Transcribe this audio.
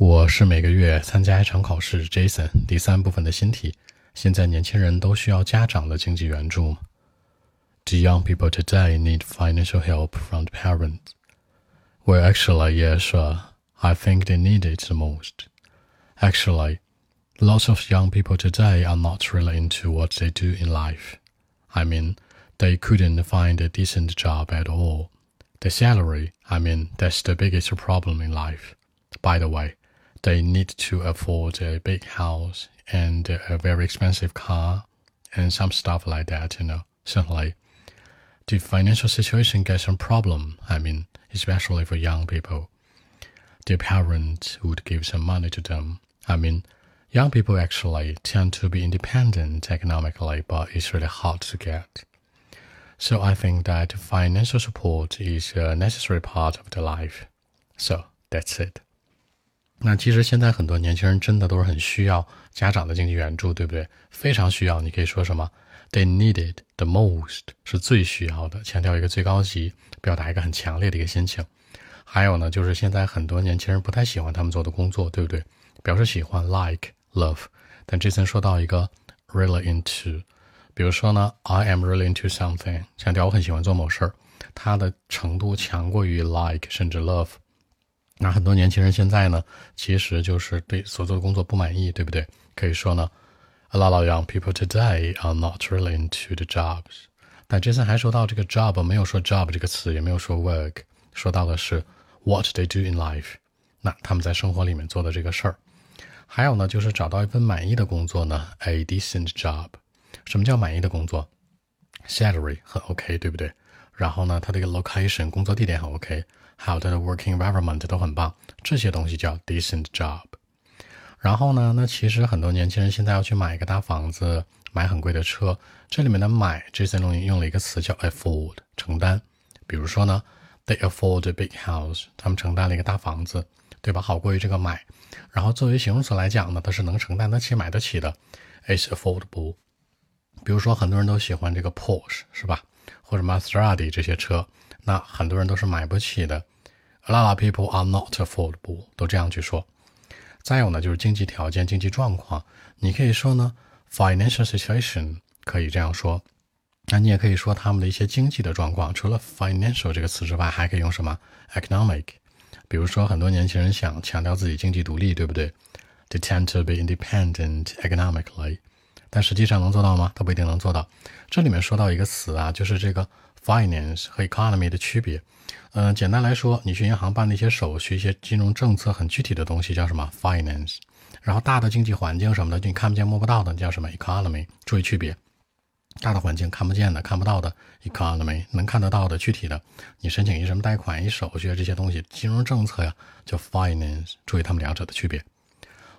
我是每个月参加一场考试，Jason。第三部分的新题：现在年轻人都需要家长的经济援助吗？Do young people today need financial help from the parents? Well, actually, yes, sir. I think they need it the most. Actually, lots of young people today are not really into what they do in life. I mean, they couldn't find a decent job at all. The salary, I mean, that's the biggest problem in life. By the way, they need to afford a big house and a very expensive car and some stuff like that, you know. Certainly, the financial situation gets some problem. I mean, especially for young people. Their parents would give some money to them. I mean, young people actually tend to be independent economically, but it's really hard to get. So I think that financial support is a necessary part of the life. So that's it. 那其实现在很多年轻人真的都是很需要家长的经济援助，对不对？非常需要。你可以说什么？They need it the most，是最需要的，强调一个最高级，表达一个很强烈的一个心情。还有呢，就是现在很多年轻人不太喜欢他们做的工作，对不对？表示喜欢 like love，但这次说到一个 really into，比如说呢，I am really into something，强调我很喜欢做某事儿，它的程度强过于 like 甚至 love。那很多年轻人现在呢，其实就是对所做的工作不满意，对不对？可以说呢，a lot of young people today are not really into the jobs。但这次还说到这个 job，没有说 job 这个词，也没有说 work，说到的是 what they do in life。那他们在生活里面做的这个事儿。还有呢，就是找到一份满意的工作呢，a decent job。什么叫满意的工作？salary 很 OK，对不对？然后呢，它这个 location 工作地点很 OK。还有它的 working environment 都很棒，这些东西叫 decent job。然后呢，那其实很多年轻人现在要去买一个大房子，买很贵的车，这里面的买这些东西用了一个词叫 afford，承担。比如说呢，they afford a big house，他们承担了一个大房子，对吧？好过于这个买。然后作为形容词来讲呢，它是能承担得起、买得起的，is affordable。比如说很多人都喜欢这个 Porsche，是吧？或者 Maserati 这些车，那很多人都是买不起的。A lot of people are not affordable，都这样去说。再有呢，就是经济条件、经济状况。你可以说呢，financial situation，可以这样说。那你也可以说他们的一些经济的状况。除了 financial 这个词之外，还可以用什么？economic。比如说，很多年轻人想强调自己经济独立，对不对？They tend to be independent economically。但实际上能做到吗？他不一定能做到。这里面说到一个词啊，就是这个 finance 和 economy 的区别。嗯，简单来说，你去银行办那些手续，一些金融政策很具体的东西叫什么 finance，然后大的经济环境什么的，你看不见摸不到的叫什么 economy。注意区别，大的环境看不见的、看不到的 economy，能看得到的、具体的，你申请一什么贷款、一手续这些东西，金融政策呀叫 finance。注意它们两者的区别。